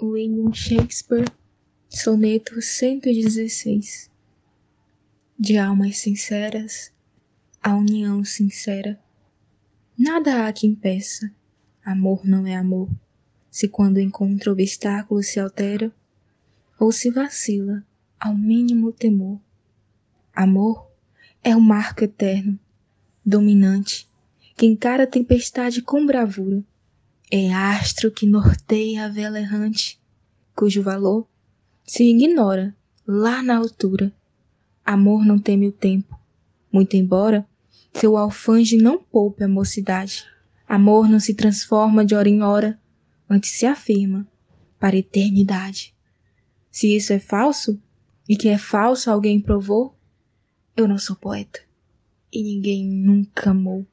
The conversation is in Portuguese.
William Shakespeare, soneto 116. De almas sinceras, a união sincera. Nada há que impeça, amor não é amor, se quando encontra obstáculo se altera, ou se vacila ao mínimo temor. Amor é o marco eterno, dominante, que encara a tempestade com bravura é astro que norteia a vela errante, cujo valor se ignora lá na altura. Amor não teme o tempo, muito embora seu alfange não poupe a mocidade. Amor não se transforma de hora em hora, antes se afirma para a eternidade. Se isso é falso, e que é falso alguém provou, eu não sou poeta, e ninguém nunca amou.